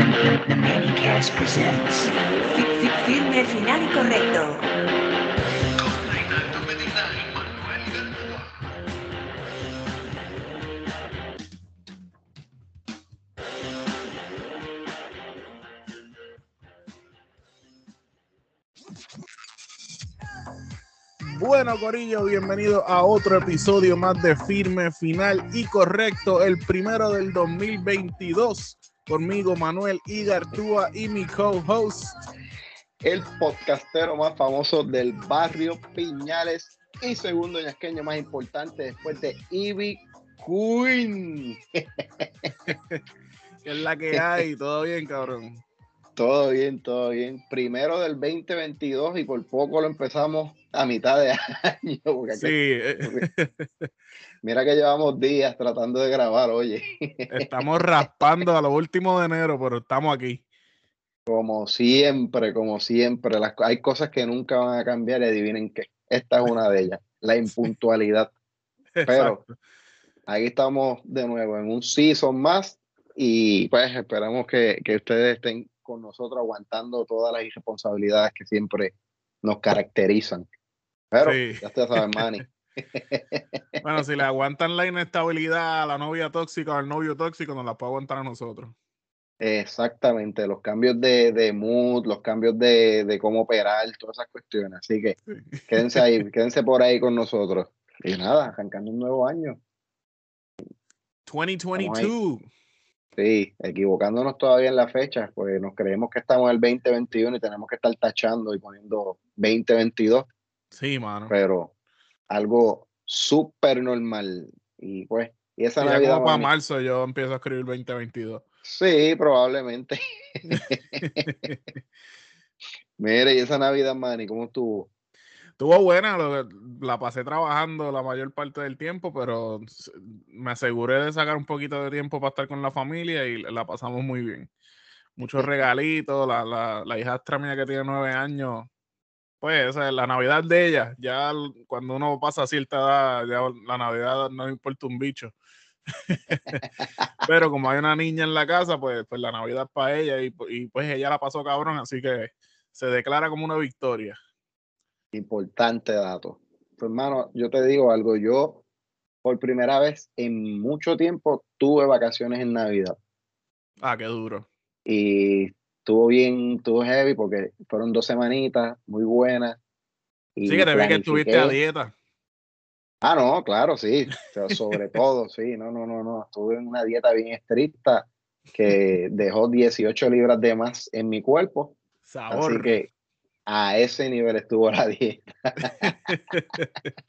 The Manicast presents. Fi- fi- Firme, final y correcto. Bueno, Corillo, bienvenido a otro episodio más de Firme, Final y Correcto, el primero del 2022. Conmigo, Manuel Igartúa y mi co-host. el podcastero más famoso del barrio Piñales y segundo ñasqueño más importante después de Ivy Queen. que es la que hay, todo bien, cabrón. Todo bien, todo bien. Primero del 2022 y por poco lo empezamos a mitad de año. porque Sí, mira que llevamos días tratando de grabar, oye. estamos raspando a lo último de enero, pero estamos aquí. Como siempre, como siempre, las, hay cosas que nunca van a cambiar y adivinen qué. Esta es una de ellas, la impuntualidad. Pero. Aquí estamos de nuevo en un season más y pues esperamos que, que ustedes estén con nosotros aguantando todas las irresponsabilidades que siempre nos caracterizan. Pero Sí. ya ustedes saben, Manny. Bueno, si le aguantan la inestabilidad a la novia tóxica o al novio tóxico, nos la puede aguantar a nosotros. Exactamente, los cambios de, de mood, los cambios de, de cómo operar, todas esas cuestiones. Así que quédense ahí, quédense por ahí con nosotros. Y nada, arrancando un nuevo año. 2022. Sí, equivocándonos todavía en la fecha, pues nos creemos que estamos en el 2021 y tenemos que estar tachando y poniendo 2022. Sí, mano. pero algo súper normal. Y pues, y esa Y ya Navidad. como para marzo yo empiezo a escribir 2022. Sí, probablemente. Mire, y esa Navidad, Manny, ¿cómo estuvo? Estuvo buena, lo- la pasé trabajando la mayor parte del tiempo, pero me aseguré de sacar un poquito de tiempo para estar con la familia y la pasamos muy bien. Muchos regalitos, la, la, la hijastra mía que tiene nueve años, pues esa es la Navidad de ella. Ya cuando uno pasa cierta edad, ya la Navidad no importa un bicho. Pero como hay una niña en la casa, pues, pues la Navidad es para ella y, y pues ella la pasó cabrón, así que se declara como una victoria. Importante dato. Pues, hermano, yo te digo algo. Yo, por primera vez en mucho tiempo, tuve vacaciones en Navidad. Ah, qué duro. Y estuvo bien, estuvo heavy porque fueron dos semanitas muy buenas. y Sí, que te vi que estuviste a dieta. Ah, no, claro, sí. Pero sobre todo, sí. No, no, no, no. Estuve en una dieta bien estricta que dejó 18 libras de más en mi cuerpo. Sabor. Así que a ese nivel estuvo la dieta.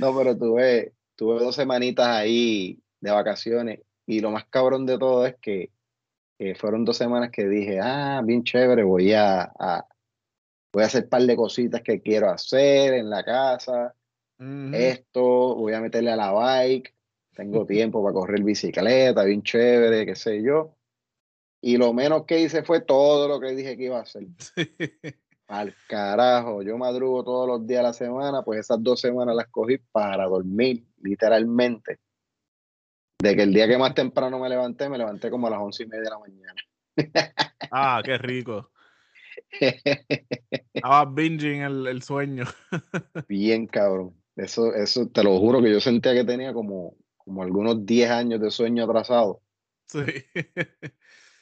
No, pero tuve, tuve dos semanitas ahí de vacaciones y lo más cabrón de todo es que, que fueron dos semanas que dije, ah, bien chévere, voy a, a- voy a hacer un par de cositas que quiero hacer en la casa, esto, voy a meterle a la bike, tengo tiempo para correr bicicleta, bien chévere, qué sé yo. Y lo menos que hice fue todo lo que dije que iba a hacer. Al carajo, yo madrugo todos los días de la semana, pues esas dos semanas las cogí para dormir, literalmente. De que el día que más temprano me levanté, me levanté como a las once y media de la mañana. Ah, qué rico. Estaba binging el, el sueño. Bien cabrón. Eso, eso te lo juro que yo sentía que tenía como, como algunos 10 años de sueño atrasado. Sí.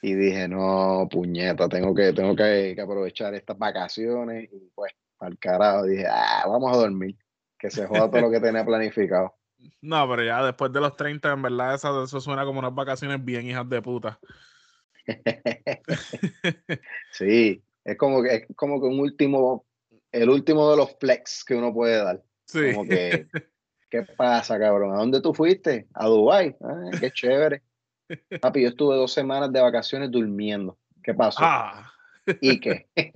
Y dije, no, puñeta, tengo que, tengo que, que aprovechar estas vacaciones. Y pues, al carajo, dije, ah, vamos a dormir. Que se joda todo lo que tenía planificado. No, pero ya después de los 30, en verdad, eso, eso suena como unas vacaciones bien hijas de puta. Sí, es como que, es como que un último, el último de los flex que uno puede dar. Sí. Como que, ¿qué pasa, cabrón? ¿A dónde tú fuiste? A Dubái. Ah, qué chévere. Papi, yo estuve dos semanas de vacaciones durmiendo. ¿Qué pasó? Ah. ¿Y qué?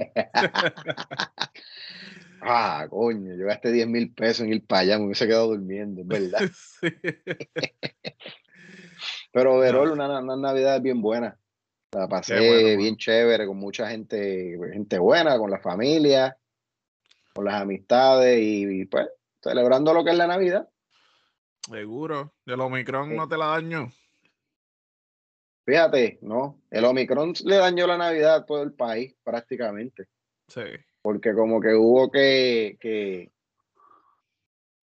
ah, coño, yo gasté 10 mil pesos en ir para allá, me hubiese quedado durmiendo, es verdad. Sí. Pero overall, una, una Navidad bien buena. La pasé bueno, bien chévere, con mucha gente, gente buena, con la familia, con las amistades y, y, pues celebrando lo que es la Navidad. Seguro. El Omicron Sí. no te la daño. Fíjate, no, el Omicron le dañó la Navidad a todo el país prácticamente. Sí. Porque como que hubo que, que,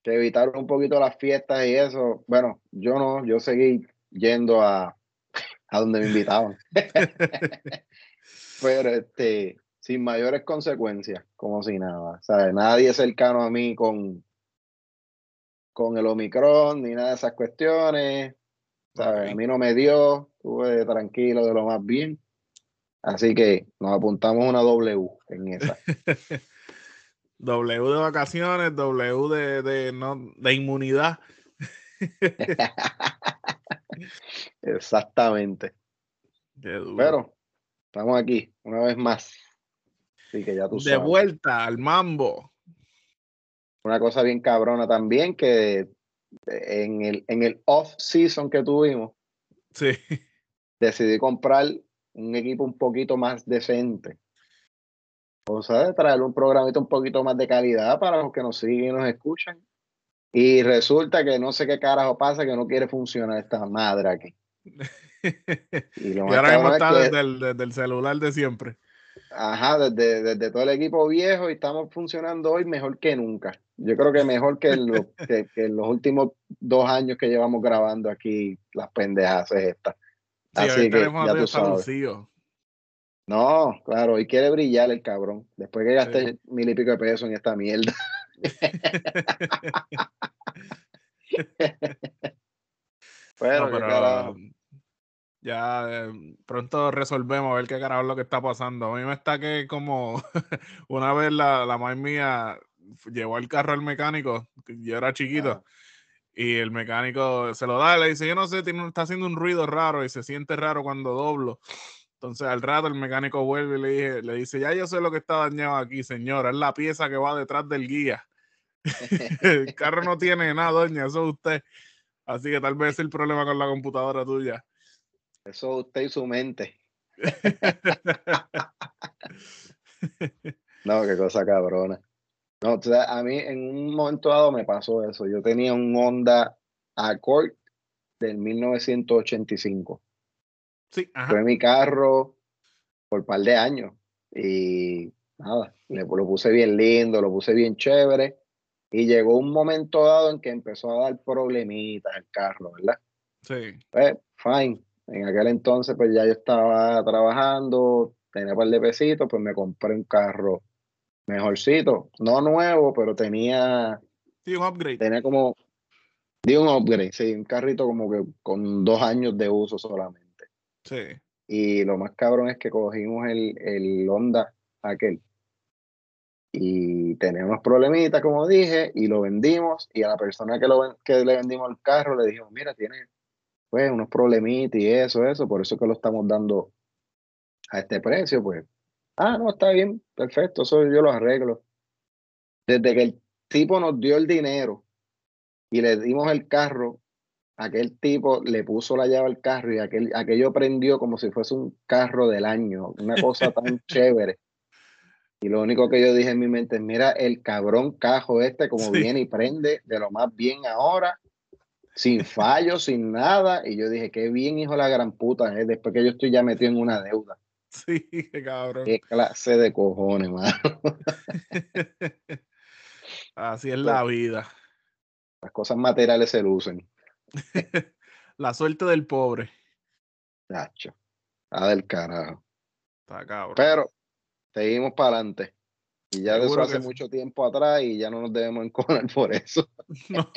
que evitar un poquito las fiestas y eso. Bueno, yo no, yo seguí yendo a, a donde me invitaban. Pero este, sin mayores consecuencias, como si nada. ¿sabes? Nadie cercano a mí con, con el Omicron ni nada de esas cuestiones. ¿sabes? A mí no me dio, estuve tranquilo de lo más bien. Así que nos apuntamos una W en esa. W de vacaciones, W de, de, no, de inmunidad. Exactamente. Pero estamos aquí una vez más. Así que ya tú De vuelta al mambo. Una cosa bien cabrona también que en el, en el off-season que tuvimos, sí. decidí comprar un equipo un poquito más decente. O sea, traer un programito un poquito más de calidad para los que nos siguen y nos escuchan. Y resulta que no sé qué carajo pasa, que no quiere funcionar esta madre aquí. y, ahora mismo está desde, el, celular de siempre. Ajá, desde, desde, todo el equipo viejo y estamos funcionando hoy mejor que nunca. Yo creo que mejor que, en los últimos dos años que llevamos grabando aquí las pendejas estas. Así que ya tú sabes. No, claro, y quiere brillar el cabrón. Después que gasté mil y pico de pesos en esta mierda. pero ya eh, pronto resolvemos a ver qué carajo es lo que está pasando. A mí me está que como una vez la, la madre mía llevó el carro al mecánico, yo era chiquito, y el mecánico se lo da, le dice, yo no sé, tiene, está haciendo un ruido raro y se siente raro cuando doblo. Entonces al rato el mecánico vuelve y le, dije, le dice, ya yo sé lo que está dañado aquí, señora, es la pieza que va detrás del guía. el carro no tiene nada, doña, eso es usted. Así que tal vez es el problema con la computadora tuya. Eso es usted y su mente. no, qué cosa cabrona. No, o sea, a mí en un momento dado me pasó eso. Yo tenía un Honda Accord del 1985. Sí, ajá. Fue mi carro por un par de años. Y nada, le, lo puse bien lindo, lo puse bien chévere. Y llegó un momento dado en que empezó a dar problemitas el carro, ¿verdad? Sí. Pues, fine. En aquel entonces, pues ya yo estaba trabajando, tenía un par de pesitos, pues me compré un carro mejorcito. No nuevo, pero tenía. Sí, un upgrade. Tenía como. Di un upgrade, sí, un carrito como que con dos años de uso solamente. Sí. Y lo más cabrón es que cogimos el, el Honda aquel. Y teníamos problemitas, como dije, y lo vendimos. Y a la persona que, lo, que le vendimos el carro le dijimos, mira, tiene pues unos problemitas y eso, eso, por eso que lo estamos dando a este precio, pues Ah, no, está bien, perfecto, eso yo lo arreglo. Desde que el tipo nos dio el dinero y le dimos el carro, aquel tipo le puso la llave al carro y aquel, aquello prendió como si fuese un carro del año, una cosa tan chévere. Y lo único que yo dije en mi mente es, mira el cabrón cajo este como viene y prende de lo más bien ahora, sin fallo, sin nada. Y yo dije, qué bien hijo la gran puta, ¿eh? después que yo estoy ya metido en una deuda. Sí, cabrón. Qué clase de cojones, mano. Así es la vida. Las cosas materiales se lucen. la suerte del pobre. Nacho. A del carajo. Está cabrón. Pero seguimos para adelante. Y ya de eso hace mucho tiempo atrás y ya no nos debemos encontrar por eso. No.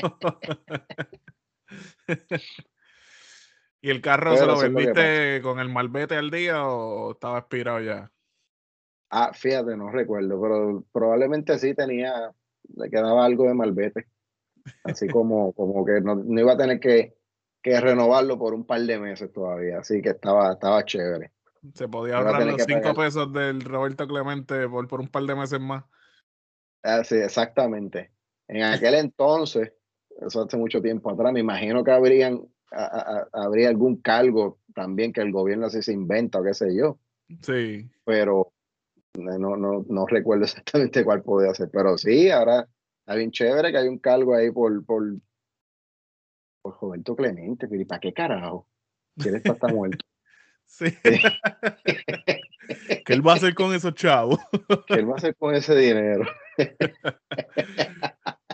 ¿Y el carro se lo vendiste con el malvete al día o estaba expirado ya? Ah, fíjate, no recuerdo, pero probablemente sí tenía, le quedaba algo de malvete. Así como, como que no, iba a tener que, renovarlo por un par de meses todavía. Así que estaba, estaba chévere. Se podía ahorrar los cinco pesos del Roberto Clemente por, por un par de meses más. Ah, sí, exactamente. En aquel entonces, eso hace mucho tiempo atrás, me imagino que habrían habría algún cargo también que el gobierno así se inventa o qué sé yo. Sí. Pero no, no, no recuerdo exactamente cuál podía ser. Pero sí, ahora está bien chévere que hay un cargo ahí por, por, por Roberto Clemente. ¿Y para qué carajo? ¿Quién está, está muerto? Sí. ¿Qué él va a hacer con esos chavos? ¿Qué él va a hacer con ese dinero?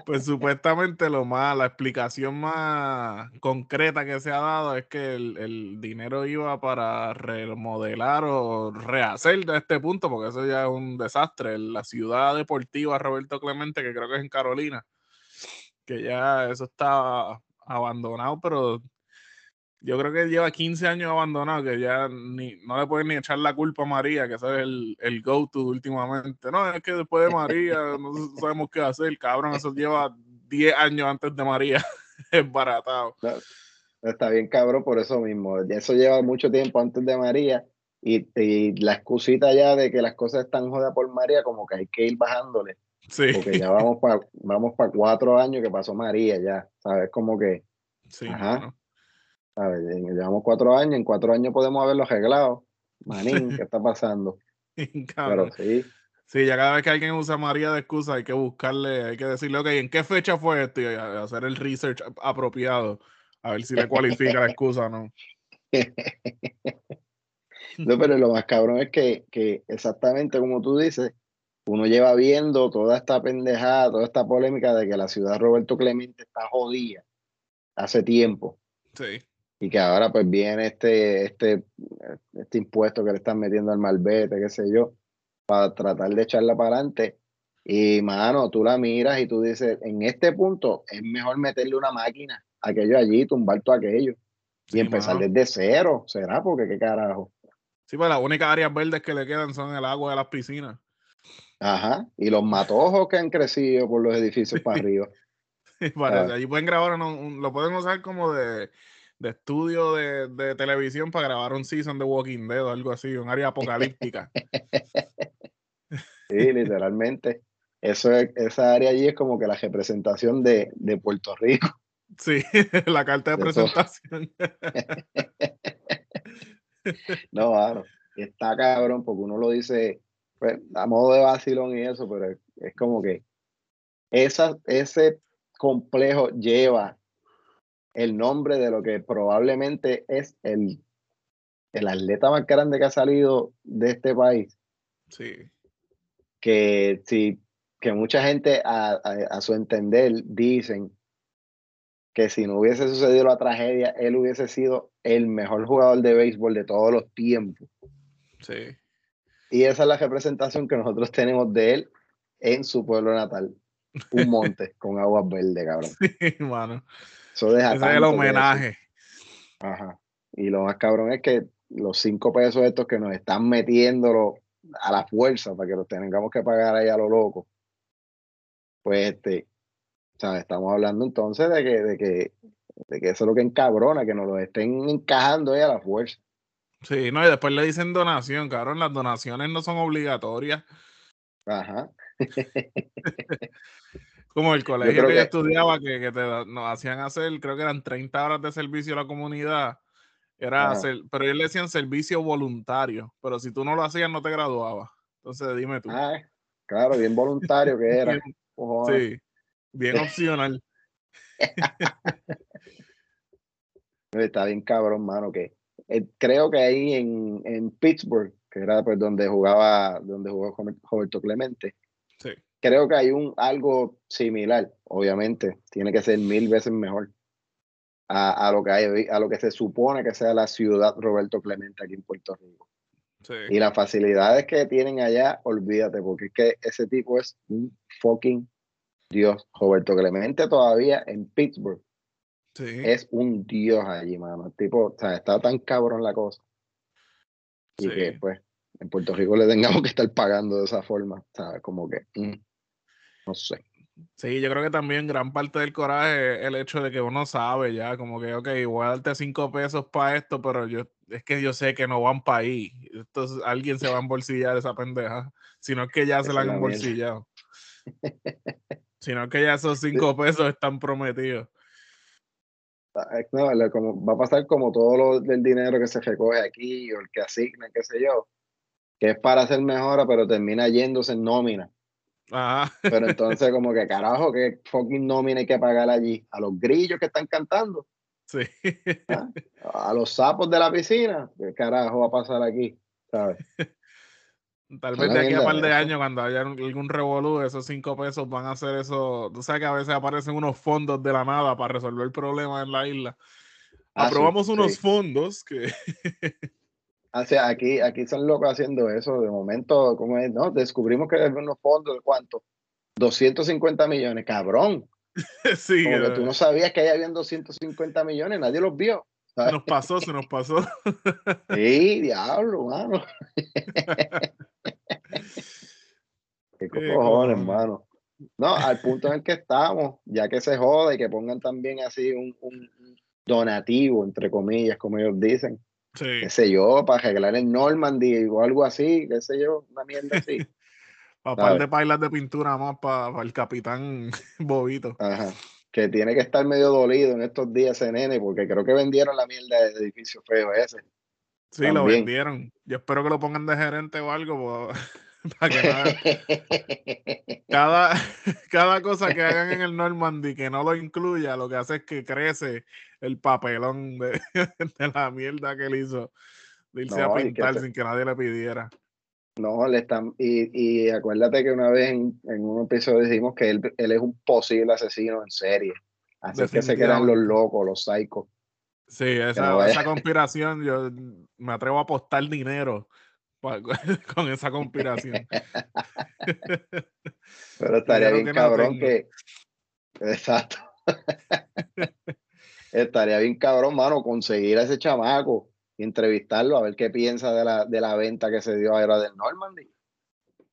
Pues supuestamente lo más, la explicación más concreta que se ha dado es que el, el dinero iba para remodelar o rehacer de este punto, porque eso ya es un desastre. La ciudad deportiva Roberto Clemente, que creo que es en Carolina, que ya eso está abandonado, pero yo creo que lleva 15 años abandonado, que ya ni, no le pueden ni echar la culpa a María, que ese es el, el go-to últimamente. No, es que después de María no sabemos qué hacer, cabrón, eso lleva 10 años antes de María, es baratado. Está bien, cabrón, por eso mismo. Eso lleva mucho tiempo antes de María y, y la excusita ya de que las cosas están jodas por María, como que hay que ir bajándole. Sí. Porque ya vamos para vamos pa cuatro años que pasó María ya, ¿sabes? Como que... Sí, Ajá. Mano. ¿sabes? Llevamos cuatro años, en cuatro años podemos haberlo arreglado. Manín, ¿qué está pasando? Pero sí, Sí, ya cada vez que alguien usa María de excusa hay que buscarle, hay que decirle, ok, ¿en qué fecha fue esto? Y a- hacer el research apropiado, a ver si le cualifica la excusa o no. No, pero lo más cabrón es que, que exactamente como tú dices, uno lleva viendo toda esta pendejada, toda esta polémica de que la ciudad Roberto Clemente está jodida hace tiempo Sí, y que ahora pues viene este, este, este impuesto que le están metiendo al malvete, qué sé yo, para tratar de echarla para adelante. Y mano, tú la miras y tú dices, en este punto es mejor meterle una máquina a aquello allí, tumbar todo aquello y Sí, empezar mano. desde cero, ¿será? Porque qué carajo. sí, pues las únicas áreas verdes que le quedan son el agua de las piscinas. Ajá, y los matojos que han crecido por los edificios para arriba. Parece, Ah. allí pueden grabar, un- lo pueden usar como de, de estudio de, de televisión para grabar un season de Walking Dead o algo así, un área apocalíptica. Sí, literalmente. Eso es, esa área allí es como que la representación de, de Puerto Rico. Sí, la carta de De presentación. No, claro. Está cabrón, porque uno lo dice pues, a modo de vacilón y eso, pero es, es como que esa, ese complejo lleva el nombre de lo que probablemente es el, el atleta más grande que ha salido de este país. Sí, que si que mucha gente a, a- a su entender dicen que si no hubiese sucedido la tragedia, él hubiese sido el mejor jugador de béisbol de todos los tiempos. sí. Y esa es la representación que nosotros tenemos de él en su pueblo natal. Un monte con aguas verdes, cabrón. Sí, mano. Eso deja Ese es el homenaje. Ajá. Y lo más cabrón es que los cinco pesos estos que nos están metiéndolo a la fuerza para que los tengamos que pagar ahí a lo loco. Pues este, ¿sabes? Estamos hablando entonces de que, de que, de que eso es lo que encabrona, que nos lo estén encajando ahí a la fuerza. Sí, no, y después le dicen donación, cabrón. Las donaciones no son obligatorias. Ajá. Como el colegio que yo estudiaba, que, que te, nos hacían hacer, creo que eran 30 horas de servicio a la comunidad. Era Ajá. hacer, pero ellos le decían servicio voluntario. Pero si tú no lo hacías, no te graduabas. Entonces dime tú. Ah, claro, bien voluntario que era. Bien- sí, bien opcional. Está bien cabrón, mano, que eh, creo que ahí en, en Pittsburgh, que era pues donde jugaba, donde jugó Rober- Roberto Clemente, Sí, creo que hay un algo similar, obviamente, tiene que ser mil veces mejor a, a lo que hay, a lo que se supone que sea la ciudad Roberto Clemente aquí en Puerto Rico. sí. Y las facilidades que tienen allá, olvídate, porque es que ese tipo es un fucking Dios. Roberto Clemente todavía en Pittsburgh sí. es un dios allí, mano. El tipo, o sea, está tan cabrón la cosa. Y Sí. que, pues, en Puerto Rico le tengamos que estar pagando de esa forma, ¿sabes? Como que, mm, no sé. Sí, yo creo que también gran parte del coraje es el hecho de que uno sabe ya, como que, ok, voy a darte cinco pesos para esto, pero yo, es que yo sé que no van para ahí. Entonces alguien se va a embolsillar esa pendeja. Si no es que ya se la han la embolsillado. Sino que ya esos cinco pesos están prometidos. Ah, No, como, va a pasar como todo lo del dinero que se recoge aquí o el que asigna, qué sé yo, que es para hacer mejora, pero termina yéndose en nómina. Ajá. Pero entonces, como que carajo, que fucking nómina hay que pagar allí a los grillos que están cantando. Sí. ¿Ah? A los sapos de la piscina, ¿qué carajo va a pasar aquí? ¿Sabes? Tal vez de aquí a mierda par de años, cuando haya un- algún revolú, esos cinco pesos van a hacer eso. Tú sabes que a veces aparecen unos fondos de la nada para resolver problemas en la isla. Ah, sí, Aprobamos unos sí. fondos que. O sea, aquí, aquí son locos haciendo eso. De momento, ¿cómo es? No, descubrimos que hay unos fondos de cuánto? 250 millones, cabrón. sí, Como que eh, tú no sabías que ahí habían 250 millones, nadie los vio. se nos pasó, se nos pasó. Sí, diablo, mano. Qué cojones, hermano. No, al punto en el que estamos, ya que se joda y que pongan también así un, un donativo, entre comillas, como ellos dicen, Sí. qué sé yo, para arreglar el Normandy o algo así, qué sé yo, una mierda así. Para par de pailas de pintura más para el capitán Bobito. Ajá. Que tiene que estar medio dolido en estos días ese nene, porque creo que vendieron la mierda del edificio feo ese. Sí, lo vendieron. Yo espero que lo pongan de gerente o algo pa- para que cada, cada cosa que hagan en el Normandy que no lo incluya, lo que hace es que crece el papelón de, de la mierda que él hizo de irse No, a que pintar sin que nadie le pidiera. No, le están, y, y acuérdate que una vez en, en un episodio dijimos que él, él es un posible asino en serie. Así que se quedan los locos, los psicos. Sí, esa, no esa conspiración, yo me atrevo a apostar dinero con esa conspiración. Pero estaría bien que cabrón que. Exacto. estaría bien cabrón, mano, conseguir a ese chamaco y entrevistarlo a ver qué piensa de la, de la venta que se dio ahora del Normandy.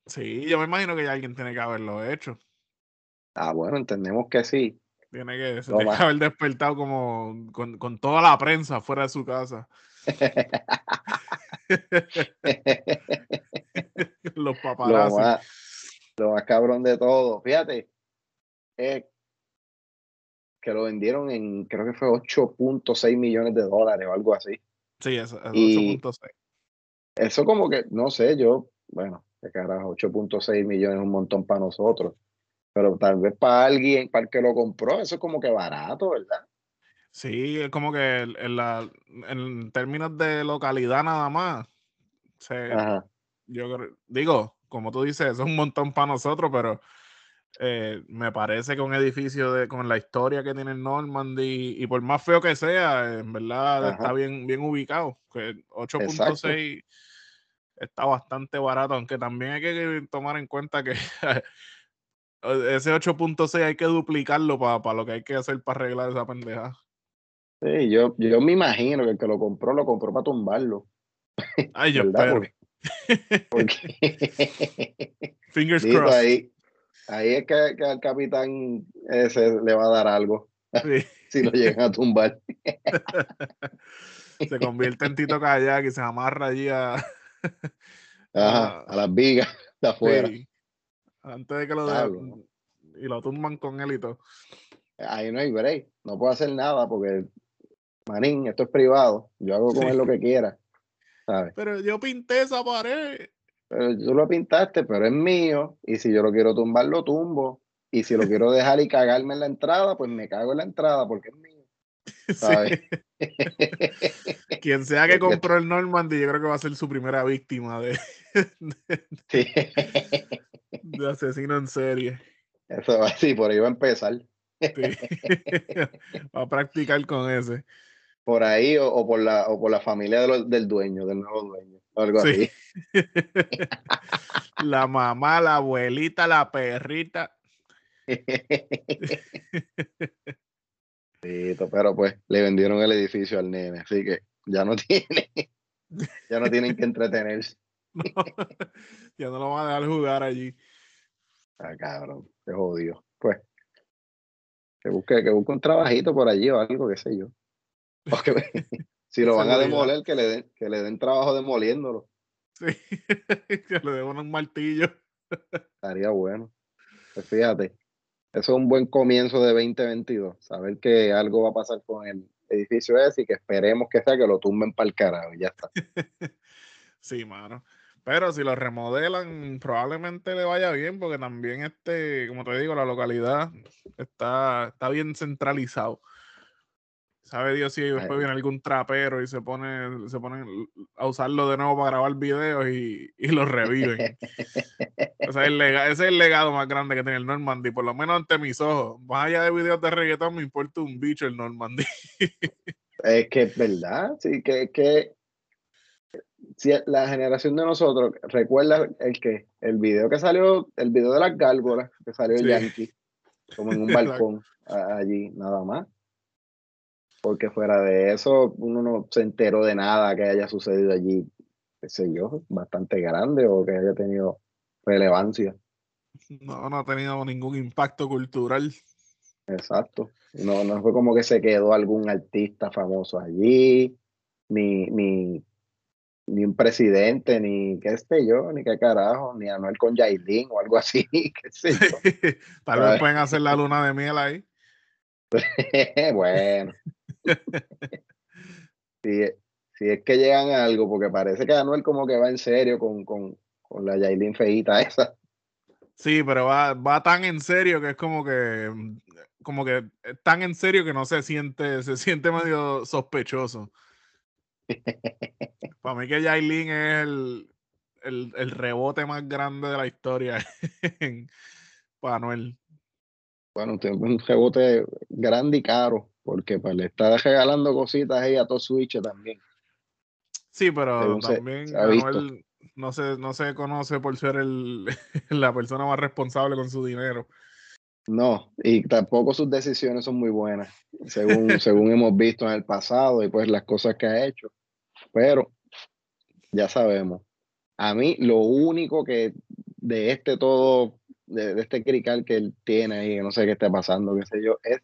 Sí, yo me imagino que ya alguien tiene que haberlo hecho. Ah, bueno, entendemos que sí. Tiene que, se tiene que haber despertado como con, con toda la prensa fuera de su casa. Los lo, paparazzi. más, lo más cabrón de todo. Fíjate, es que lo vendieron en, creo que fue 8.6 millones de dólares o algo así. Sí, eso, eso Y- 8.6. Eso como que, no sé, yo, bueno, qué carajo, 8.6 millones es un montón para nosotros. Pero tal vez para alguien, para el que lo compró, eso es como que barato, ¿verdad? Sí, es como que en, la- en términos de localidad nada más. se- yo digo, como tú dices, es un montón para nosotros, pero eh, me parece que un edificio de, con la historia que tiene Normandy, y por más feo que sea, en verdad Ajá. está bien, bien ubicado. Que 8.6 está bastante barato, aunque también hay que tomar en cuenta que ese 8.6 hay que duplicarlo para lo que hay que hacer para arreglar esa pendeja. Sí, yo, yo me imagino que el que lo compró, lo compró para tumbarlo. Ay, yo espero. Porque, porque Fingers crossed. ahí, ahí es que, que al capitán ese le va a dar algo Sí. si lo llegan a tumbar. se convierte en Tito Kayak y se amarra allí a. Ajá, a las vigas de afuera. Sí. Antes de que lo de- Diablo, ¿no? y lo tumban con él y todo. Ahí no hay break. No puedo hacer nada porque, manín, esto es privado. Yo hago con Sí. él lo que quiera. ¿Sabes? Pero yo pinté esa pared. Pero tú lo pintaste, pero es mío. Y si yo lo quiero tumbar, lo tumbo. Y si lo quiero dejar y cagarme en la entrada, pues me cago en la entrada porque es mío. ¿Sabes? Sí. Quien sea que compró el Normandy, yo creo que va a ser su primera víctima de, Sí. de asesino en serie. Eso va así, por ahí va a empezar. Sí. va a practicar con ese. Por ahí o, o por, la, o por la familia de los- del dueño, del nuevo dueño. Algo Sí. así. la mamá, la abuelita, la perrita. Pero pues le vendieron el edificio al nene, así que ya no tiene, ya no tienen que entretenerse. No, ya no lo van a dejar jugar allí. Ah, cabrón, qué jodido. Pues, que busque, que busque un trabajito por allí o algo, qué sé yo. Si lo van a demoler, que le den, que le den trabajo demoliéndolo. Sí. que le deban un martillo. Estaría bueno. Pues fíjate, eso es un buen comienzo de 2022. Saber que algo va a pasar con el edificio ese y que esperemos que sea que lo tumben para el carajo. y Ya está. Sí, mano. Pero si lo remodelan, probablemente le vaya bien, porque también este, como te digo, la localidad está, está bien centralizado. Sabe Dios si después viene algún trapero y se pone, se pone a usarlo de nuevo para grabar videos y, y lo reviven. ese, es el ese es el legado más grande que tiene el Normandy, por lo menos ante mis ojos. Más allá de videos de reggaetón, me importa un bicho el Normandy. es que es verdad, sí, que, que si la generación de nosotros recuerda el que el video que salió, el video de las gárgolas, que salió el Yankee, como en un balcón allí, nada más porque fuera de eso uno no se enteró de nada que haya sucedido allí, qué sé yo, bastante grande o que haya tenido relevancia. No, no ha tenido ningún impacto cultural. Exacto. No, no fue como que se quedó algún artista famoso allí, ni, ni, ni un presidente, ni qué sé yo, ni qué carajo, ni Anuel con Jailin o algo así, qué sé yo. Tal vez pueden hacer la luna de miel ahí. bueno. si, si, es que llegan a algo, porque parece que Anuel como que va en serio con, con, con la Yailin feita esa. Sí, pero va, va tan en serio que es como que como que tan en serio que no se siente, se siente medio sospechoso. Para mí que Yailin es el, el, el, rebote más grande de la historia para Anuel. Bueno, un rebote grande y caro porque pues, le está regalando cositas ahí a todo Switch también. Sí, pero también Manuel no se, no se conoce por ser el, la persona más responsable con su dinero. No, y tampoco sus decisiones son muy buenas, según, según hemos visto en el pasado y pues las cosas que ha hecho. Pero ya sabemos. A mí lo único que de este todo, de, de este crical que él tiene ahí, no sé qué está pasando, qué sé yo, es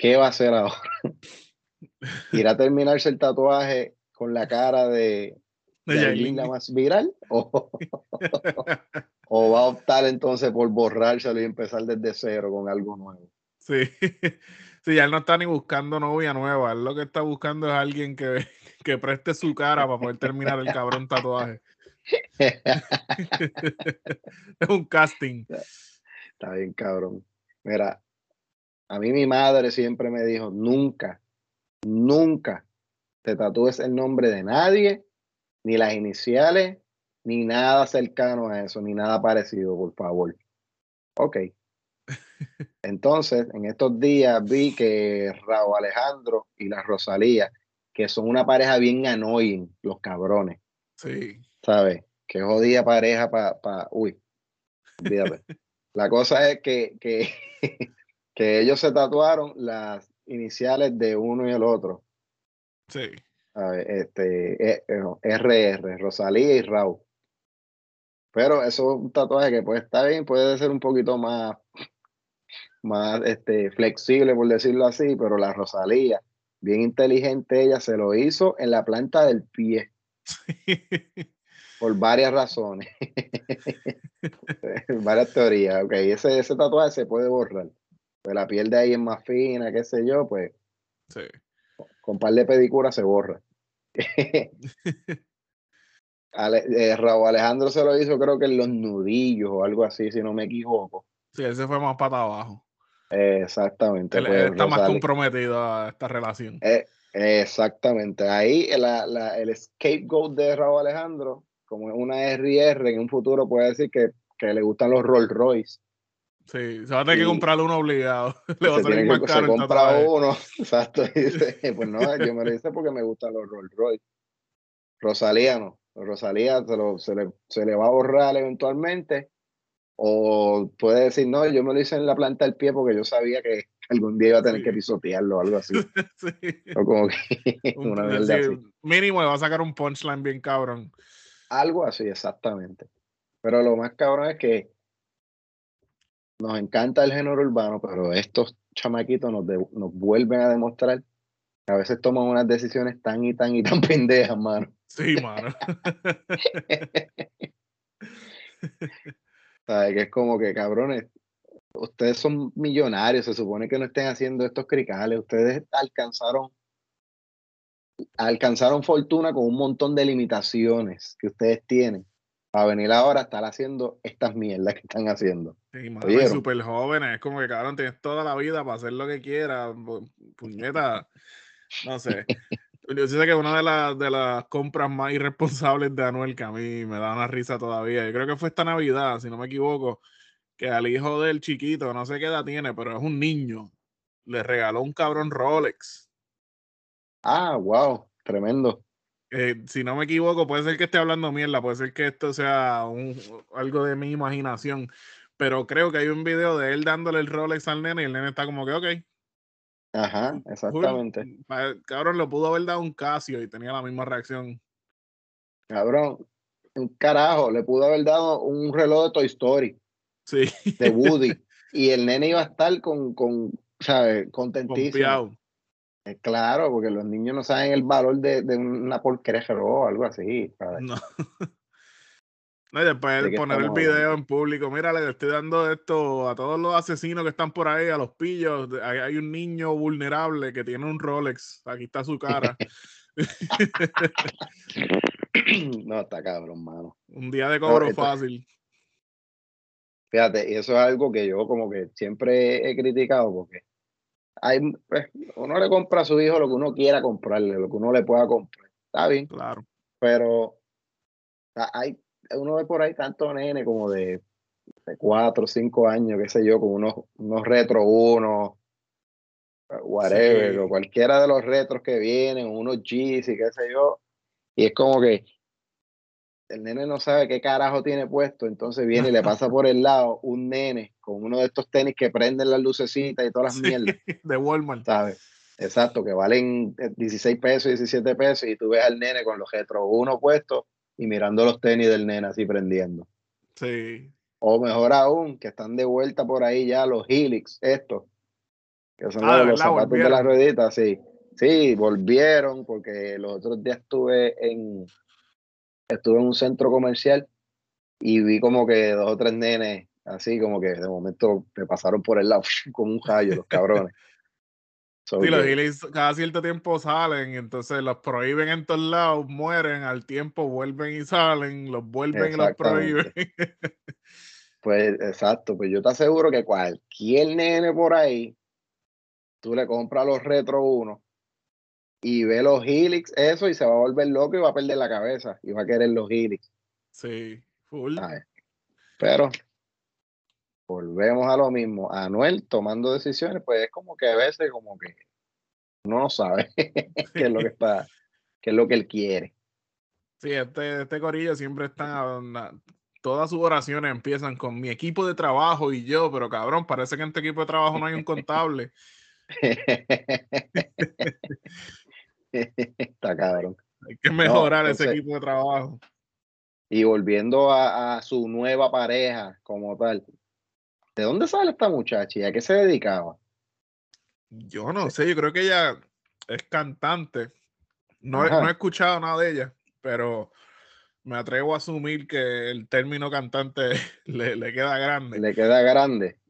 ¿Qué va a hacer ahora? ¿Irá a terminarse el tatuaje con la cara de, de la más viral? ¿O, va a optar entonces por borrárselo y empezar desde cero con algo nuevo? Sí. Sí, ya él no está ni buscando novia nueva. Él lo que está buscando es alguien que, que preste su cara para poder terminar el cabrón tatuaje. es un casting. Está bien, cabrón. Mira, a mí mi madre siempre me dijo, nunca, nunca te tatúes el nombre de nadie, ni las iniciales, ni nada cercano a eso, ni nada parecido, por favor. Ok. Entonces, en estos días vi que Raúl Alejandro y la Rosalía, que son una pareja bien annoying, los cabrones. Sí. ¿Sabes? Que jodida pareja para... Pa, uy, olvídate. La cosa es que, que que ellos se tatuaron las iniciales de uno y el otro. Sí. A ver, este, RR, Rosalía y Raúl. Pero eso es un tatuaje que puede estar bien, puede ser un poquito más, más este, flexible, por decirlo así, pero la Rosalía, bien inteligente, ella se lo hizo en la planta del pie. Por varias razones. varias teorías. Ok, ese, ese tatuaje se puede borrar pues la piel de ahí es más fina, qué sé yo, pues sí. con par de pedicura se borra. Eh, Raúl Alejandro se lo hizo creo que en los nudillos o algo así, si no me equivoco. Sí, ese fue más para abajo. exactamente. Él, pues, está más comprometido a esta relación. Eh, exactamente. Ahí la, la, el scapegoat de Raúl Alejandro, como es una RR, en un futuro puede decir que, que le gustan los Rolls Royce. Sí, se va a tener que comprarle uno obligado. Le va a salir más caro. Se compra uno, exacto. dice, pues no, yo me lo hice porque me gustan los Rolls Royce. Rosalía no. Rosalía se, lo, se, le, se le va a borrar eventualmente. O puede decir, no, yo me lo hice en la planta del pie porque yo sabía que algún día iba a tener que pisotearlo o algo así. sí. O como que una vez así. Mínimo le va a sacar un punchline bien cabrón. Algo así, exactamente. Pero lo más cabrón es que nos encanta el género urbano, pero estos chamaquitos nos, nos vuelven a demostrar que a veces toman unas decisiones tan y tan y tan pendejas, mano. Sí, mano. ¿Sabes? Que es como que, cabrones, ustedes son millonarios, se supone que no estén haciendo estos cricales, ustedes alcanzaron alcanzaron fortuna con un montón de limitaciones que ustedes tienen Para venir ahora a estar haciendo estas mierdas que están haciendo. Sí, y súper jóvenes, es como que cabrón, tienes toda la vida para hacer lo que quieras, puñeta, no sé. Yo sé que una de, las de las compras más irresponsables de Anuel que a mí me da una risa todavía, yo creo que fue esta Navidad, si no me equivoco, que al hijo del chiquito, no sé qué edad tiene, pero es un niño, le regaló un cabrón Rolex. Ah, wow, tremendo. Eh, si no me equivoco, puede ser que esté hablando mierda, puede ser que esto sea un, algo de mi imaginación, pero creo que hay un video de él dándole el Rolex al nene y el nene está como que, ok. Ajá, exactamente. Cabrón, lo pudo haber dado un Casio y tenía la misma reacción. Cabrón, un carajo, le pudo haber dado un reloj de Toy Story. Sí. De Woody. y el nene iba a estar con, con ¿sabes? Contentísimo. Eh, claro, porque los niños no saben el valor de, de una porquería o algo así. No. no. y después de poner el video en público, mira, le estoy dando esto a todos los asesinos que están por ahí, a los pillos. Hay, hay un niño vulnerable que tiene un Rolex. Aquí está su cara. no, está cabrón, mano. Un día de cobro fácil. Fíjate, y eso es algo que yo como que siempre he criticado porque hay, pues, uno le compra a su hijo lo que uno quiera comprarle, lo que uno le pueda comprar. Está bien. Claro. Pero hay, uno ve por ahí tanto nene como de, de cuatro cinco años, qué sé yo, con unos, unos retro uno, whatever, o cualquiera de los retros que vienen, unos G's y qué sé yo. Y es como que el nene no sabe qué carajo tiene puesto, entonces viene y le pasa por el lado un nene con uno de estos tenis que prenden las lucecitas y todas las mierdas. De Walmart. ¿Sabes? Exacto, que valen 16 pesos, 17 pesos, y tú ves al nene con los retro uno puestos y mirando los tenis del nene así prendiendo. Sí. O mejor aún, que están de vuelta por ahí ya los Helix, estos, que son ah, los, zapatos de las rueditas, sí. Sí, volvieron porque los otros días estuve en, estuve en un centro comercial y vi como que dos o tres nenes, así como que de momento me pasaron por el lado como un rayo, los cabrones. sí, los giles cada cierto tiempo salen, entonces los prohíben en todos lados, mueren, al tiempo vuelven y salen, los vuelven y los prohíben. pues exacto, pues yo te aseguro que cualquier nene por ahí, tú le compras los Retro 1 y ve los Helix, eso, y se va a volver loco y va a perder la cabeza y va a querer los Helix. Sí, full. Pero volvemos a lo mismo. Anuel tomando decisiones, pues es como que a veces como que uno no sabe qué es lo que está, qué es lo que él quiere. Sí, este, este corillo siempre está, todas sus oraciones empiezan con mi equipo de trabajo y yo, pero cabrón, parece que en este equipo de trabajo no hay un contable. Está cabrón. Hay que mejorar ese equipo de trabajo. Y volviendo a, su nueva pareja como tal, ¿de dónde sale esta muchacha y a qué se dedicaba? Yo no sé, yo creo que ella es cantante. No, no he escuchado nada de ella, pero me atrevo a asumir que el término cantante le, le queda grande. Le queda grande.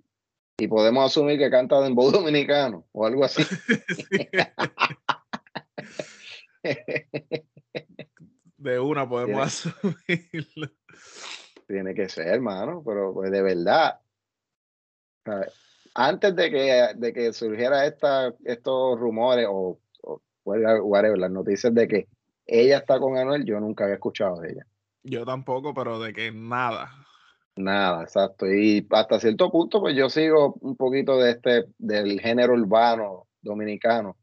Y podemos asumir que canta en voz dominicano o algo así. De una podemos asumirlo. Tiene que ser, hermano, pero pues de verdad. Antes de que, de que surgiera esta, estos rumores o, o whatever, las noticias de que ella está con Anuel, yo nunca había escuchado de ella. Yo tampoco, pero de que nada. Nada, exacto. Y hasta cierto punto, pues yo sigo un poquito de este, del género urbano dominicano.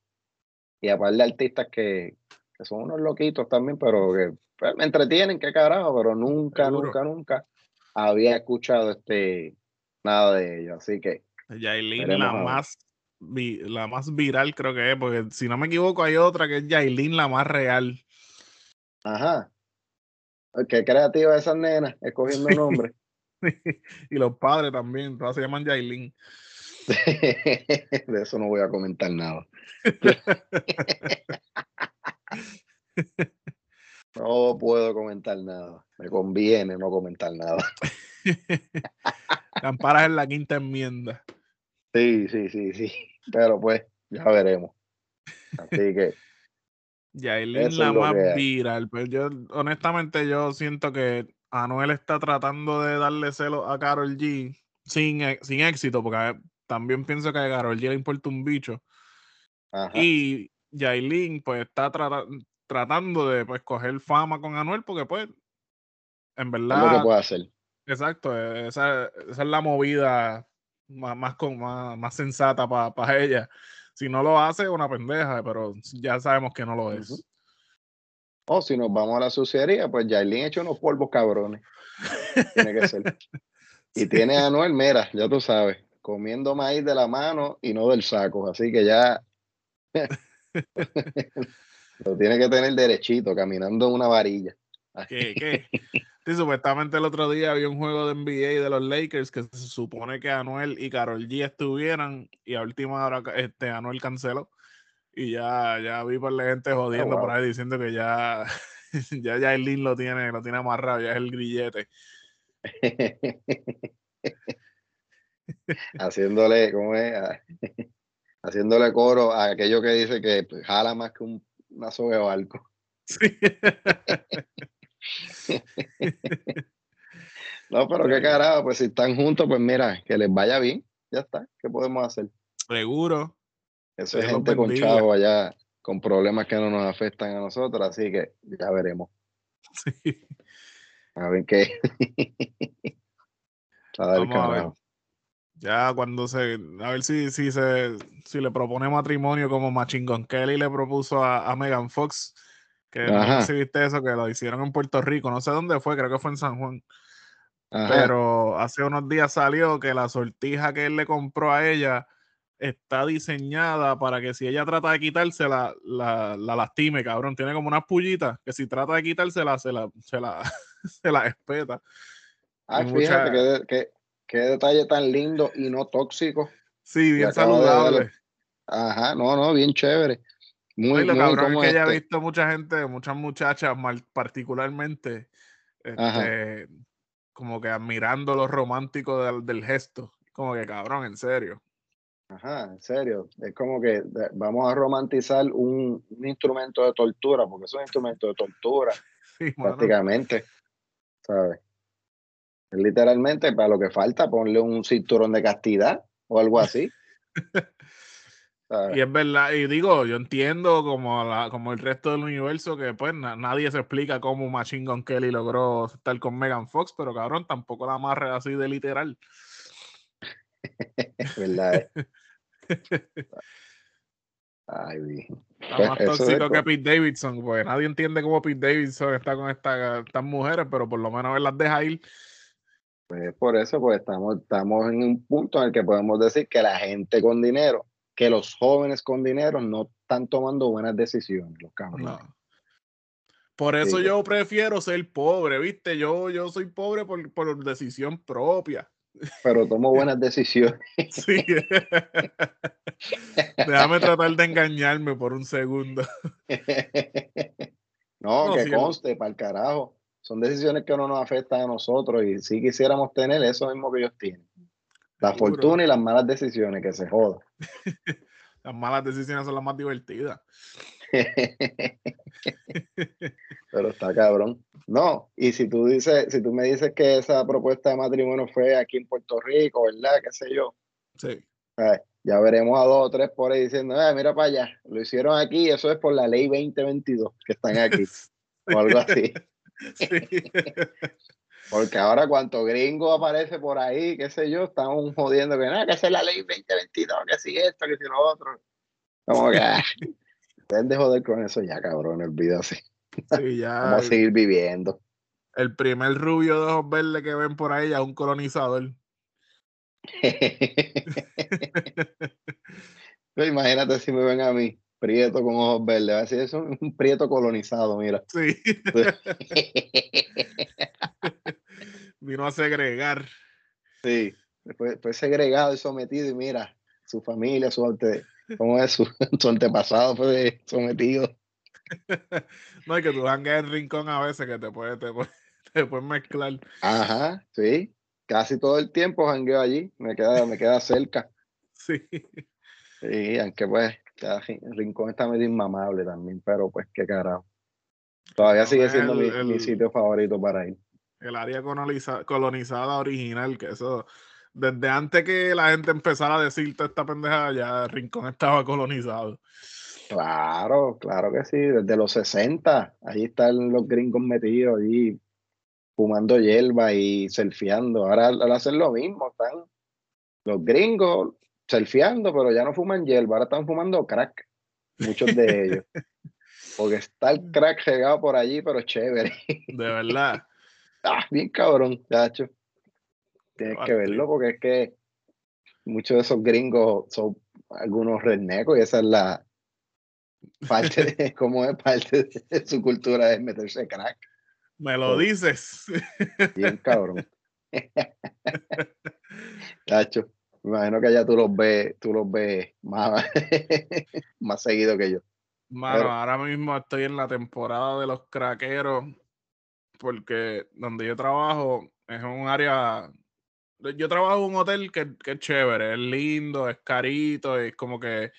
Y aparte de artistas que, que son unos loquitos también, pero que pues, me entretienen, qué carajo, pero nunca, nunca, nunca había escuchado este nada de ellos. Así que. Yailin, la más, la más viral, creo que es, porque si no me equivoco, hay otra que es Yailin, la más real. Ajá. Qué creativa esa nena, escogiendo nombres. y los padres también, todas se llaman Yailin. de eso no voy a comentar nada. No puedo comentar nada. Me conviene no comentar nada. Camparas en la quinta enmienda. Sí, sí, sí, sí. Pero pues, ya veremos. Así que. Yailin la más viral. Pero pues yo, honestamente, yo siento que Anuel está tratando de darle celo a Carol G sin, e, sin éxito, porque también pienso que a Carol G le importa un bicho. Y Yailin, pues, está tratando de pues, coger fama con Anuel, porque, pues, en verdad. Es lo que puede hacer. Exacto, esa, esa es la movida más, más, con, más, sensata para ella. Si no lo hace, una pendeja, pero ya sabemos que no lo es. O si nos vamos a la suciedad, pues Yailin hecho unos polvos cabrones. tiene que ser. Y tiene a Anuel, mira, ya tú sabes, comiendo maíz de la mano y no del saco. Así que ya lo tiene que tener derechito, caminando en una varilla. ¿Qué? ¿Qué? Sí, supuestamente el otro día había un juego de NBA de los Lakers que se supone que Anuel y Carol G estuvieran y a última hora este, Anuel canceló. Y ya, ya vi por la gente oh, jodiendo por ahí diciendo que ya, ya, ya el lo tiene, lo tiene amarrado, ya es el grillete. Haciéndole, ¿cómo es? Haciéndole coro a aquello que dice que jala más que un, una soga de barco. Sí. no, pero qué carajo, pues si están juntos, pues mira, que les vaya bien, ya está, ¿qué podemos hacer? Seguro. Eso es gente con chavo allá, con problemas que no nos afectan a nosotros, así que ya veremos. Sí. A ver qué. a Ya cuando se. A ver si, si, se, si le propone matrimonio como Machine Kelly le propuso a, a Megan Fox que no sé si viste eso, que lo hicieron en Puerto Rico, no sé dónde fue, creo que fue en San Juan. Pero hace unos días salió que la sortija que él le compró a ella está diseñada para que si ella trata de quitársela, la, la lastime, cabrón. Tiene como unas pullitas que si trata de quitársela, se la, se la, se la espeta. Ay, fíjate qué, qué, detalle tan lindo y no tóxico. Sí, bien saludable. Ajá, no, no, bien chévere. Muy, lo cabrón es que ya he este. visto mucha gente, muchas muchachas particularmente, este, como que admirando lo romántico del, gesto. Como que cabrón, en serio. Ajá, en serio. Es como que vamos a romantizar un, instrumento de tortura, porque es un instrumento de tortura, prácticamente. ¿Sabes? Literalmente, para lo que falta, ponle un cinturón de castidad o algo así. Y es verdad, y digo, yo entiendo como, la, como el resto del universo que pues nadie se explica cómo Machine Gun Kelly logró estar con Megan Fox, pero cabrón, tampoco la amarre así de literal. verdad. Ay, Está pues, más tóxico que Pete Davidson, pues nadie entiende cómo Pete Davidson está con esta, estas mujeres, pero por lo menos él las deja ir. Pues por eso, pues estamos, estamos en un punto en el que podemos decir que la gente con dinero que los jóvenes con dinero no están tomando buenas decisiones, los cabrones. Por eso yo prefiero ser pobre, ¿viste? Yo, yo soy pobre por, por decisión propia. Pero tomo buenas decisiones. Sí. Déjame tratar de engañarme por un segundo. No, que conste, para el carajo. Son decisiones que no nos afectan a nosotros y si quisiéramos tener eso mismo que ellos tienen. La fortuna y las malas decisiones, que se joda. las malas decisiones son las más divertidas. Pero está cabrón. No, y si tú dices, si tú me dices que esa propuesta de matrimonio fue aquí en Puerto Rico, ¿verdad? ¿Qué sé yo? Sí. ya veremos a dos o tres por ahí diciendo, eh, mira para allá, lo hicieron aquí, eso es por la ley 2022 que están aquí. O algo así. Sí. Porque ahora cuanto gringo aparece por ahí, qué sé yo, estamos jodiendo que nada, que es la ley 2022, que si esto, que si lo otro. Como que, ah, de joder con eso ya, cabrón, olvídase. Sí, ya. Vamos a seguir viviendo. El primer rubio de ojos verdes que ven por ahí ya un colonizador. Imagínate si me ven a mí, prieto con ojos verdes. Así es un prieto colonizado, mira. Sí. Vino a segregar. Sí, fue, fue, segregado y sometido y mira, su familia, su, ante, ¿cómo es? Su, antepasado fue sometido. no, es que tú jangueas en rincón a veces que te puedes te puede, mezclar. Ajá, sí. Casi todo el tiempo jangueo allí, me queda, me queda cerca. Sí. Sí, aunque pues el rincón está medio inmamable también, pero pues qué carajo. Todavía sigue siendo mi, mi, sitio favorito para ir. el área coloniza- colonizada original, que eso, desde antes que la gente empezara a decir toda esta pendejada, ya Rincón estaba colonizado. Claro, claro que sí, desde los 60, ahí están los gringos metidos ahí fumando hierba y surfeando. Ahora al hacen lo mismo, están los gringos surfeando, pero ya no fuman hierba, ahora están fumando crack, muchos de ellos. Porque está el crack regado por allí, pero chévere. De verdad. Ah, bien cabrón, chacho. Tienes que verlo porque es que muchos de esos gringos son algunos rednecos y esa es la parte de cómo es parte de su cultura es meterse crack. Me lo Oh. dices. Bien cabrón. Chacho, me imagino que allá tú los ves, tú los ves más, más seguido que yo. Mano, Pero- ahora mismo estoy en la temporada de los craqueros porque donde yo trabajo es un área... Yo trabajo en un hotel que, que es chévere, es lindo, es carito, es como que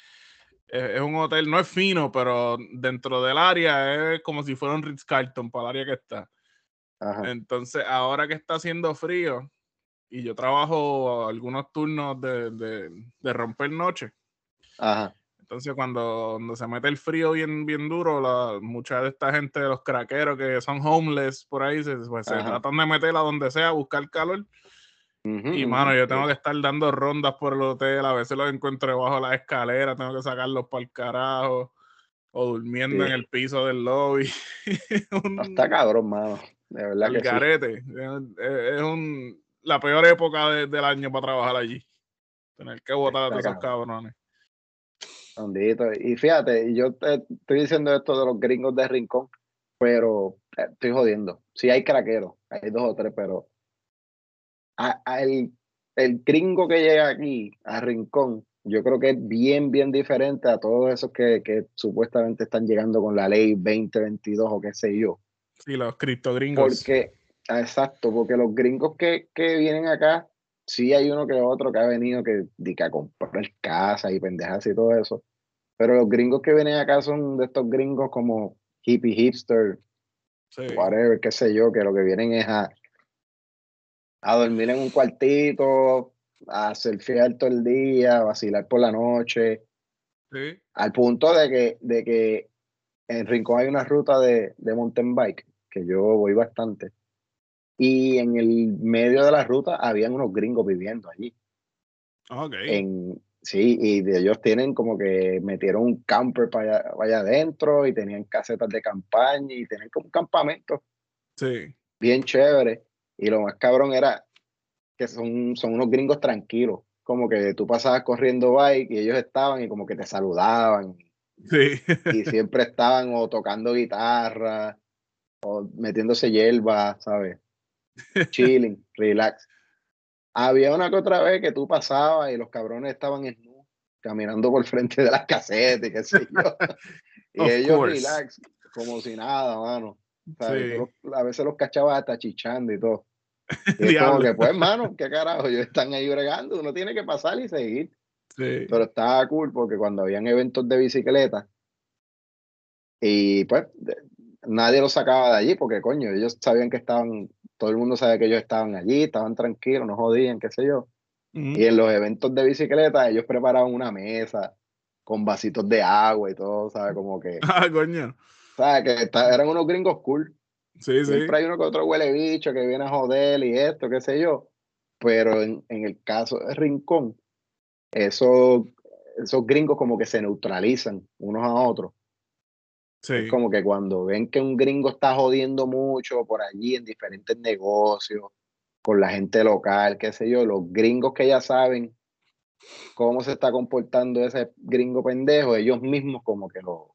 es, un hotel, no es fino, pero dentro del área es como si fuera un Ritz-Carlton para el área que está. Ajá. Entonces, ahora que está haciendo frío y yo trabajo algunos turnos de, de, de romper noche, Ajá. entonces cuando, cuando se mete el frío bien, bien duro, la, mucha de esta gente de los craqueros que son homeless por ahí, se, pues, se tratan de meter a donde sea a buscar calor. Y mano, yo tengo que estar dando rondas por el hotel, a veces los encuentro debajo de la escalera, tengo que sacarlos para el carajo, o durmiendo Sí. en el piso del lobby. Un- No, está cabrón, mano. De verdad al que sí. garete. Es, es un, la peor época de- del año para trabajar allí. Tener que votar a esos cabrones. Hondito. Y fíjate, yo te estoy diciendo esto de los gringos de Rincón, pero eh, estoy jodiendo. Sí hay craqueros, hay dos o tres, pero a- a el, el gringo que llega aquí a Rincón, yo creo que es bien, bien diferente a todos esos que, que supuestamente están llegando con la ley 2022 o qué sé yo. Sí, los criptogringos. Porque, exacto, porque los gringos que, que vienen acá, sí hay uno que otro que ha venido que, que a comprar casa y pendejas y todo eso. Pero los gringos que vienen acá son de estos gringos como hippie hipster, Sí. whatever, qué sé yo, que lo que vienen es a, a dormir en un cuartito, a surfear todo el día, a vacilar por la noche, Sí. al punto de que, de que en Rincón hay una ruta de, de mountain bike, que yo voy bastante, y en el medio de la ruta habían unos gringos viviendo allí. Ok. En, sí, y de ellos tienen como que metieron un camper para allá, para allá adentro y tenían casetas de campaña y tenían como un campamento Sí. bien chévere. Y lo más cabrón era que son, son unos gringos tranquilos, como que tú pasabas corriendo bike y ellos estaban y como que te saludaban Sí. y siempre estaban o tocando guitarra o metiéndose hierba, ¿sabes? Chilling, relax. Había una que otra vez que tú pasabas y los cabrones estaban en caminando por frente de las casetas y qué sé yo. y Of ellos course. relax, como si nada, mano. Sí. Los- a veces los cachabas hasta chichando y todo. Y es como que, pues, hermano, qué carajo, ellos están ahí bregando, uno tiene que pasar y seguir. Sí. Pero estaba cool porque cuando habían eventos de bicicleta, y pues nadie los sacaba de allí porque, coño, ellos sabían que estaban, todo el mundo sabía que ellos estaban allí, estaban tranquilos, no jodían, qué sé yo. Ujú. Y en los eventos de bicicleta, ellos preparaban una mesa con vasitos de agua y todo, ¿sabes? Como que, Ah, coño. ¿sabes? Que eran unos gringos cool. Sí, sí. Siempre hay uno que otro huele bicho que viene a joder y esto, qué sé yo. Pero en, en el caso de Rincón, esos, esos gringos como que se neutralizan unos a otros. Sí. Es como que cuando ven que un gringo está jodiendo mucho por allí en diferentes negocios, con la gente local, qué sé yo, los gringos que ya saben cómo se está comportando ese gringo pendejo, ellos mismos como que lo,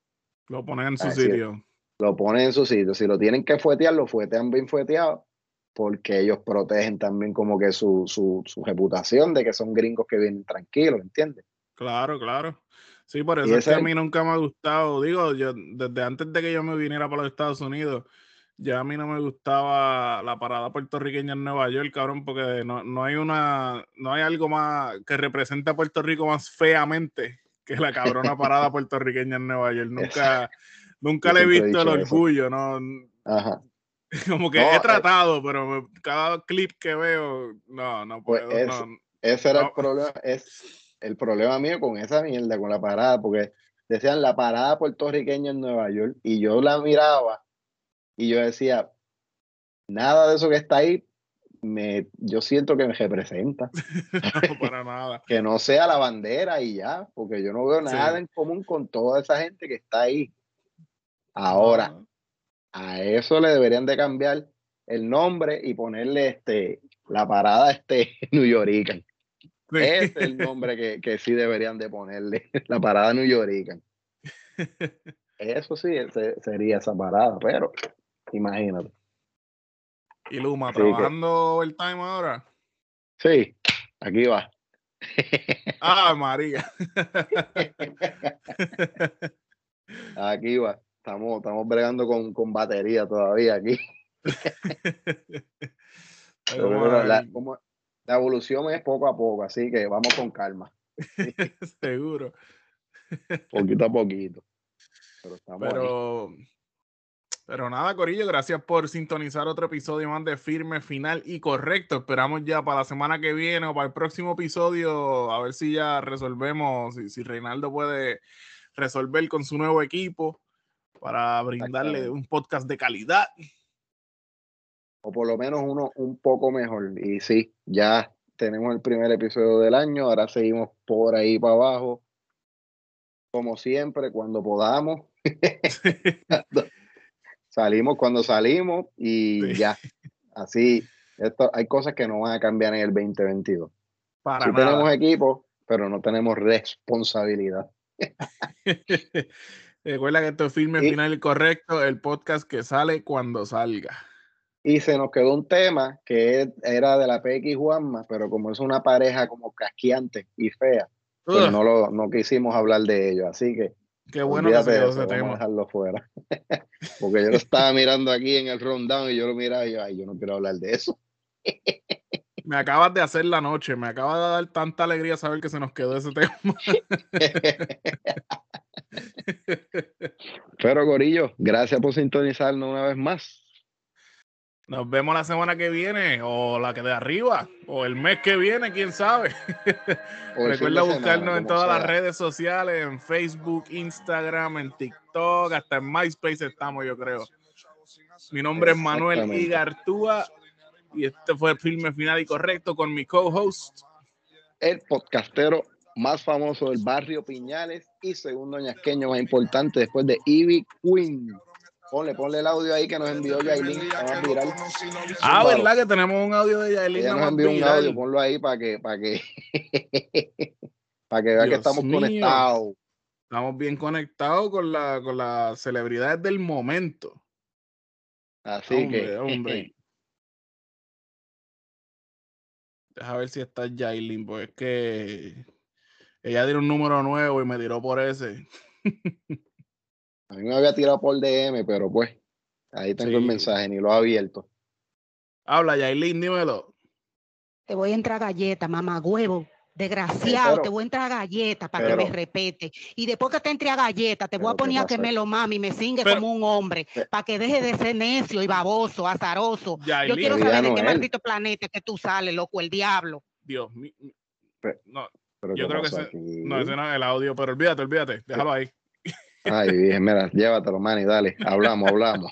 Lo ponen en su es. sitio. lo ponen en su sitio. Si lo tienen que fuetear, lo fuetean bien fueteado, porque ellos protegen también como que su, su, su reputación de que son gringos que vienen tranquilos, ¿entiendes? Claro, claro. Sí, por eso es que a mí nunca me ha gustado. Digo, yo desde antes de que yo me viniera para los Estados Unidos, ya a mí no me gustaba la parada puertorriqueña en Nueva York, cabrón, porque no, no hay una, no hay algo más que represente a Puerto Rico más feamente que la cabrona parada puertorriqueña en Nueva York. Nunca, nunca le he visto el eso. orgullo, ¿no? Ajá. Como que No, he eh. tratado, pero me- cada clip que veo, no, no Pues puedo. es- no. Ese era No. el problema, es el problema mío con esa mierda, con la parada, porque decían la parada puertorriqueña en Nueva York, y yo la miraba y yo decía, nada de eso que está ahí, me, yo siento que me representa. no, para nada. Que no sea la bandera y ya, porque yo no veo Sí. nada en común con toda esa gente que está ahí. Ahora, No, a eso le deberían de cambiar el nombre y ponerle este la parada este New Yorican. Ese es el nombre que, que sí deberían de ponerle, la parada New Yorican. Eso sí ese- sería esa parada, pero imagínate. Y Luma, Así que- trabajando el time ahora. Sí, aquí va. Ah, María. Aquí va. Estamos, estamos bregando con, con batería todavía aquí. Pero la, como- la evolución es poco a poco, así que vamos con calma, Seguro. poquito a poquito. Pero estamos ahí. Pero, pero nada, Corillo, gracias por sintonizar otro episodio más de Firme, Final y Correcto. Esperamos ya para la semana que viene o para el próximo episodio, a ver si ya resolvemos, si, si Reinaldo puede resolver con su nuevo equipo para brindarle un podcast de calidad. O por lo menos uno un poco mejor. Y sí, ya tenemos el primer episodio del año, ahora seguimos por ahí para abajo, como siempre, cuando podamos. salimos cuando salimos y Sí. ya. Así, esto, hay cosas que no van a cambiar en el 2022. Para Sí nada. tenemos equipo, pero no tenemos responsabilidad. Recuerda que esto es Firme, Y- Final y Correcto, el podcast que sale cuando salga. Y se nos quedó un tema que era de la PX Juanma, pero como es una pareja como casqueante y fea, pues no, lo, no quisimos hablar de ello. Así que qué bueno que se quedó ese vamos a tema. dejarlo fuera. Porque yo lo estaba mirando aquí en el rundown y yo lo miraba y yo, ay, yo no quiero hablar de eso. Me acabas de hacer la noche, me acaba de dar tanta alegría saber que se nos quedó ese tema. Pero Gorillo, gracias por sintonizarnos una vez más. Nos vemos la semana que viene, o la que de arriba, o el mes que viene, quién sabe. Recuerda semana, buscarnos en todas las redes sociales, en Facebook, Instagram, en TikTok, hasta en MySpace estamos, yo creo. Mi nombre es Manuel. Igartúa y este fue el filme final y correcto con mi co-host. El podcastero más famoso del barrio Piñales y segundo ñasqueño más importante después de Ivy Queen. Ponle, ponle el audio ahí que nos envió Yailin. Ah. ¿verdad? Que tenemos un audio de Yailin. Ella la nos envió un viral. audio, ponlo ahí para que, para que, para que vea que estamos mío. conectados. Estamos bien conectados con, la, con las celebridades del momento. Así hombre, que, hombre. Deja ver si está Yailin, pues es que ella dio un número nuevo y me tiró por ese. a mí me había tirado por DM, pero pues, ahí tengo el mensaje, ni lo he abierto. Habla, Yailin, dímelo. Te voy a entrar galleta, mamá huevo. Desgraciado, pero- te voy a entrar galleta para que me respete. Y después que te entre a galleta, te voy a poner ¿qué a que me lo mame y me singue Pero- como un hombre, para que deje de ser necio y baboso, azaroso. Yo quiero saber de no qué él. maldito planeta que tú sales, loco, el diablo. Dios mío. No, Pero Yo ¿qué creo que ese- no, ese no es el audio, pero olvídate, olvídate. Déjalo ahí. Ay, dije, mira, llévatelo, Manny, dale, hablamos, hablamos.